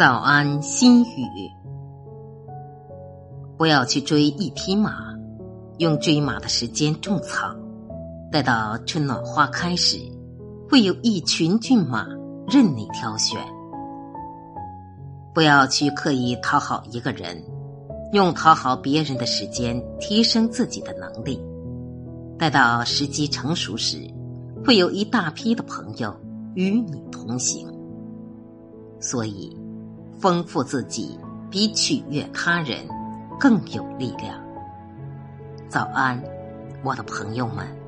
早安，心语。不要去追一匹马，用追马的时间种草，待到春暖花开时，会有一群骏马任你挑选。不要去刻意讨好一个人，用讨好别人的时间提升自己的能力，待到时机成熟时，会有一大批的朋友与你同行。所以。丰富自己比取悦他人更有力量。早安，我的朋友们。